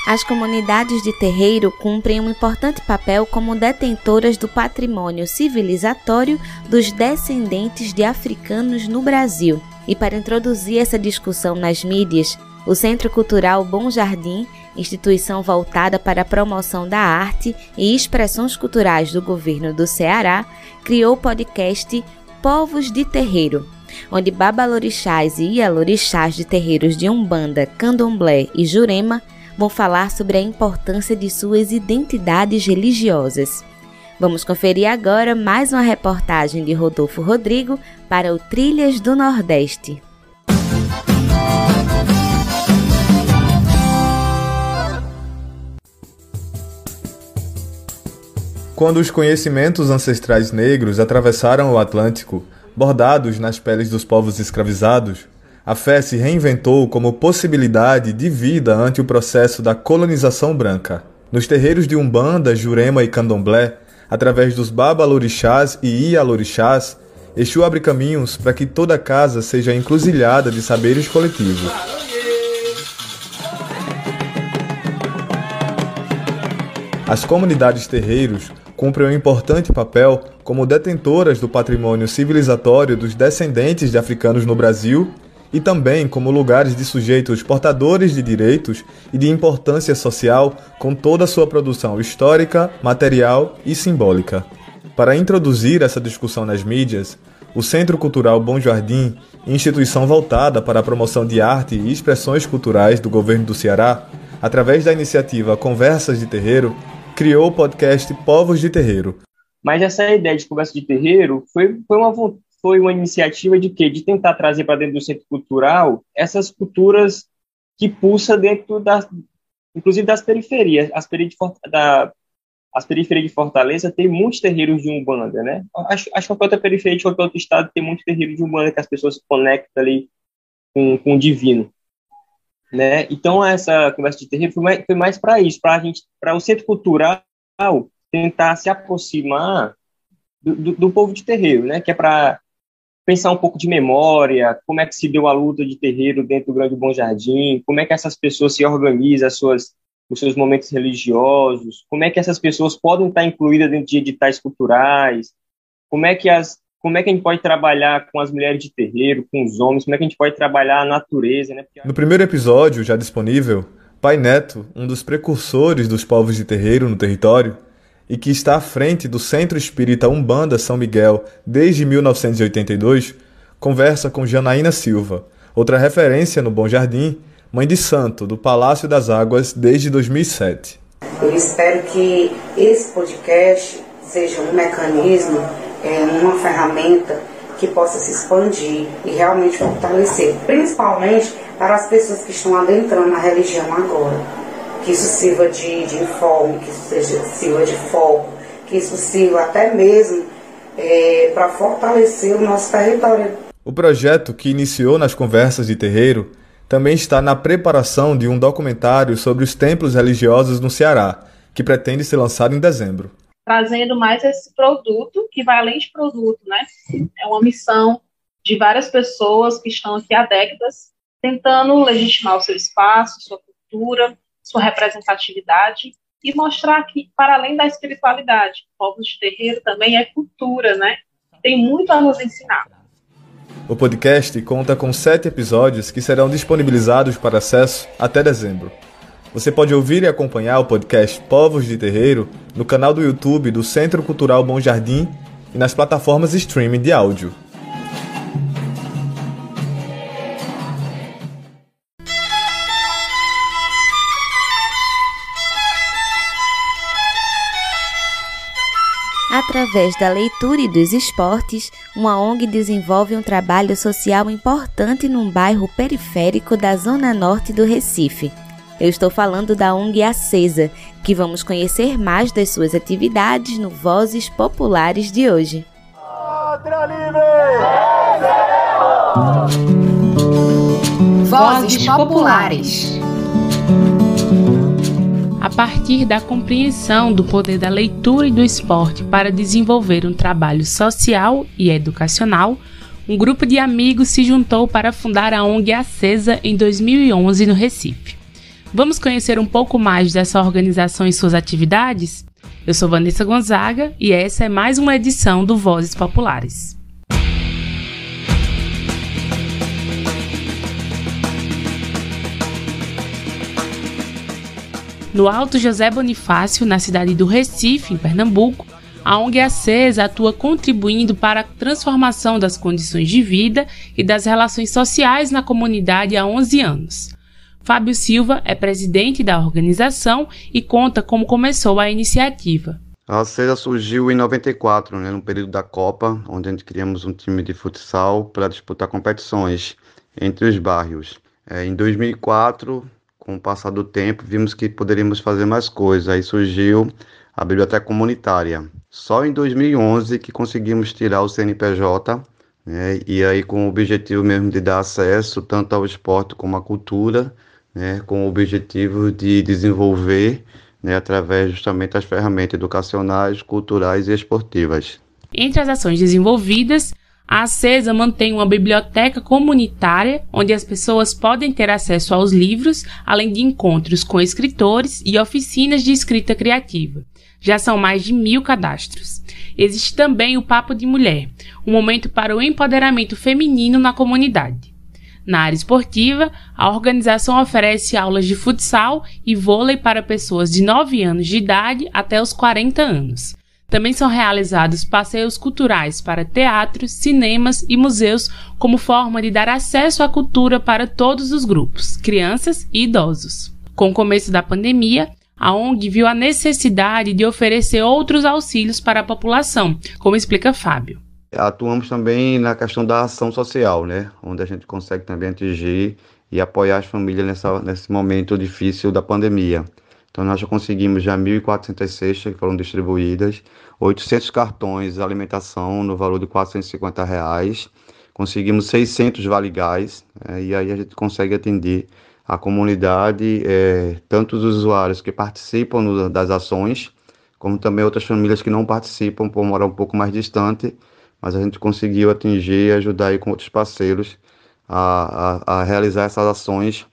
As comunidades de terreiro cumprem um importante papel como detentoras do patrimônio civilizatório dos descendentes de africanos no Brasil. E para introduzir essa discussão nas mídias, o Centro Cultural Bom Jardim, instituição voltada para a promoção da arte e expressões culturais do governo do Ceará, criou o podcast Povos de Terreiro, onde babalorixás e ialorixás de terreiros de Umbanda, Candomblé e Jurema vão falar sobre a importância de suas identidades religiosas. Vamos conferir agora mais uma reportagem de Rodolfo Rodrigo para o Trilhas do Nordeste. Quando os conhecimentos ancestrais negros atravessaram o Atlântico, bordados nas peles dos povos escravizados, a fé se reinventou como possibilidade de vida ante o processo da colonização branca. Nos terreiros de Umbanda, Jurema e Candomblé, através dos babalorixás e ialorixás, Exu abre caminhos para que toda casa seja encruzilhada de saberes coletivos. As comunidades terreiros cumprem um importante papel como detentoras do patrimônio civilizatório dos descendentes de africanos no Brasil e também como lugares de sujeitos portadores de direitos e de importância social com toda a sua produção histórica, material e simbólica. Para introduzir essa discussão nas mídias, o Centro Cultural Bom Jardim, instituição voltada para a promoção de arte e expressões culturais do governo do Ceará, através da iniciativa Conversas de Terreiro, criou o podcast Povos de Terreiro. Mas essa ideia de conversa de terreiro foi, foi, uma, foi uma iniciativa de quê? De tentar trazer para dentro do centro cultural essas culturas que pulsa dentro das, inclusive das periferias. As periferias de, da, as periferias de Fortaleza tem muitos terreiros de Umbanda, né? Acho, acho que qualquer periferia de qualquer outro estado tem muito terreiro de Umbanda que as pessoas se conectam ali com, com o divino. Né? Então essa conversa de terreiro foi mais, mais para isso, para a gente, para o centro cultural tentar se aproximar do, do, do povo de terreiro, né? Que é para pensar um pouco de memória, como é que se deu a luta de terreiro dentro do Grande Bom Jardim, como é que essas pessoas se organizam, as suas os seus momentos religiosos, como é que essas pessoas podem estar incluídas dentro de editais culturais, como é que as como é que a gente pode trabalhar com as mulheres de terreiro, com os homens, como é que a gente pode trabalhar a natureza, né? No primeiro episódio, já disponível, Pai Neto, um dos precursores dos povos de terreiro no território, e que está à frente do Centro Espírita Umbanda São Miguel desde 1982, conversa com Janaína Silva, outra referência no Bom Jardim mãe de santo do Palácio das Águas desde 2007. Eu espero que esse podcast seja um mecanismo, é, uma ferramenta que possa se expandir e realmente fortalecer, principalmente para as pessoas que estão adentrando na religião agora. Que isso sirva de, de informe, que isso seja, sirva de foco, que isso sirva até mesmo é, para fortalecer o nosso território. O projeto que iniciou nas conversas de terreiro também está na preparação de um documentário sobre os templos religiosos no Ceará, que pretende ser lançado em dezembro. Trazendo mais esse produto, que vai além de produto, né? É uma missão de várias pessoas que estão aqui há décadas, tentando legitimar o seu espaço, sua cultura, sua representatividade e mostrar que, para além da espiritualidade, povos de terreiro também é cultura, né? Tem muito a nos ensinar. O podcast conta com sete episódios que serão disponibilizados para acesso até dezembro. Você pode ouvir e acompanhar o podcast Povos de Terreiro no canal do YouTube do Centro Cultural Bom Jardim e nas plataformas streaming de áudio. Através da leitura e dos esportes, uma ONG desenvolve um trabalho social importante num bairro periférico da zona norte do Recife. Eu estou falando da ONG Acesa, que vamos conhecer mais das suas atividades no Vozes Populares de hoje. Vozes Populares a partir da compreensão do poder da leitura e do esporte para desenvolver um trabalho social e educacional, um grupo de amigos se juntou para fundar a ONG Acesa em 2011 no Recife. Vamos conhecer um pouco mais dessa organização e suas atividades? Eu sou Vanessa Gonzaga e essa é mais uma edição do Vozes Populares. No Alto José Bonifácio, na cidade do Recife, em Pernambuco, a ONG Acesa atua contribuindo para a transformação das condições de vida e das relações sociais na comunidade há 11 anos. Fábio Silva é presidente da organização e conta como começou a iniciativa. A Acesa surgiu em 94, né, no período da Copa, onde a gente criamos um time de futsal para disputar competições entre os bairros. É, em 2004, com o passar do tempo, vimos que poderíamos fazer mais coisas. Aí surgiu a biblioteca comunitária. Só em 2011 que conseguimos tirar o CNPJ, né? e aí com o objetivo mesmo de dar acesso tanto ao esporte como à cultura, né? com o objetivo de desenvolver né? através justamente das ferramentas educacionais, culturais e esportivas. Entre as ações desenvolvidas, a Acesa mantém uma biblioteca comunitária onde as pessoas podem ter acesso aos livros, além de encontros com escritores e oficinas de escrita criativa. Já são mais de mil cadastros. Existe também o Papo de Mulher, um momento para o empoderamento feminino na comunidade. Na área esportiva, a organização oferece aulas de futsal e vôlei para pessoas de 9 anos de idade até os 40 anos. Também são realizados passeios culturais para teatros, cinemas e museus como forma de dar acesso à cultura para todos os grupos, crianças e idosos. Com o começo da pandemia, a ONG viu a necessidade de oferecer outros auxílios para a população, como explica Fábio. Atuamos também na questão da ação social, né? onde a gente consegue também atingir e apoiar as famílias nessa, nesse momento difícil da pandemia. Então nós já conseguimos já 1.400 cestas que foram distribuídas, 800 cartões de alimentação no valor de 450 reais, conseguimos 600 vale gás, é, e aí a gente consegue atender a comunidade, é, tanto os usuários que participam no, das ações, como também outras famílias que não participam por morar um pouco mais distante, mas a gente conseguiu atingir e ajudar aí com outros parceiros a, a, a realizar essas ações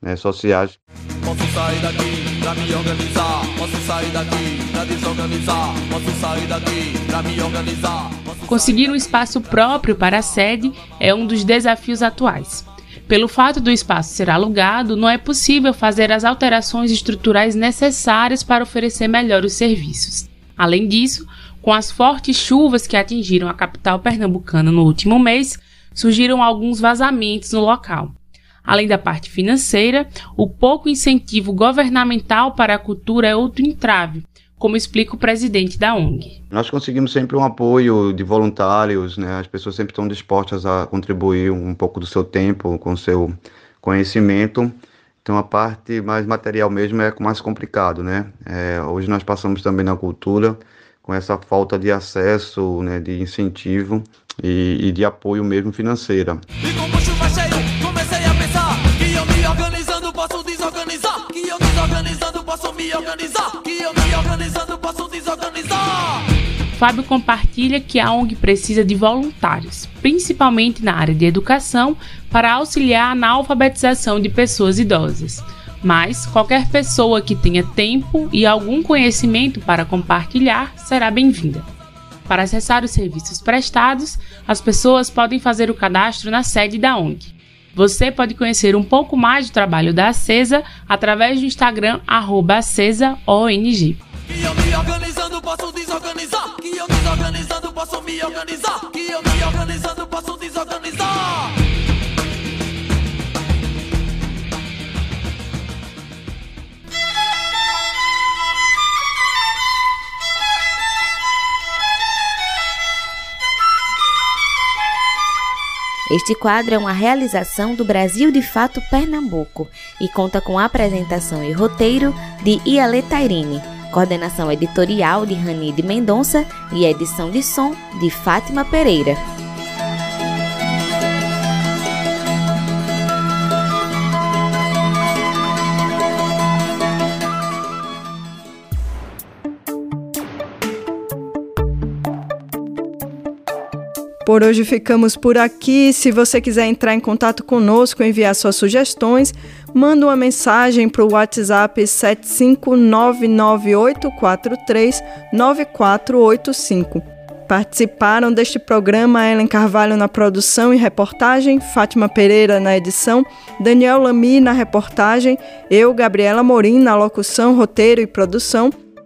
né, sociais. Posso sair daqui pra me organizar, posso sair daqui pra desorganizar, posso sair daqui pra me organizar. Conseguir um espaço próprio para a sede é um dos desafios atuais. Pelo fato do espaço ser alugado, não é possível fazer as alterações estruturais necessárias para oferecer melhor os serviços. Além disso, com as fortes chuvas que atingiram a capital pernambucana no último mês, surgiram alguns vazamentos no local. Além da parte financeira, o pouco incentivo governamental para a cultura é outro entrave, como explica o presidente da ONG. Nós conseguimos sempre um apoio de voluntários, né? as pessoas sempre estão dispostas a contribuir um pouco do seu tempo, com o seu conhecimento. Então a parte mais material mesmo é mais complicado, né? É, hoje nós passamos também na cultura com essa falta de acesso, né, de incentivo e, e de apoio mesmo financeira. Desorganizar, que eu desorganizando posso me organizar, que eu me organizando posso desorganizar. Fábio compartilha que a ONG precisa de voluntários, principalmente na área de educação, para auxiliar na alfabetização de pessoas idosas mas qualquer pessoa que tenha tempo e algum conhecimento para compartilhar será bem-vinda. Para acessar os serviços prestados, as pessoas podem fazer o cadastro na sede da ONG. Você pode conhecer um pouco mais do trabalho da Acesa através do Instagram AcesaONG. Que eu me organizando posso desorganizar, que eu me organizando posso desorganizar. Este quadro é uma realização do Brasil de Fato Pernambuco e conta com apresentação e roteiro de Iale Tairine, coordenação editorial de Rani de Mendonça e edição de som de Fátima Pereira. Por hoje ficamos por aqui. Se você quiser entrar em contato conosco, enviar suas sugestões, manda uma mensagem para o WhatsApp 75998439485. Participaram deste programa Ellen Carvalho na produção e reportagem, Fátima Pereira na edição, Daniel Lamy na reportagem, eu, Gabriela Morim, na locução, roteiro e produção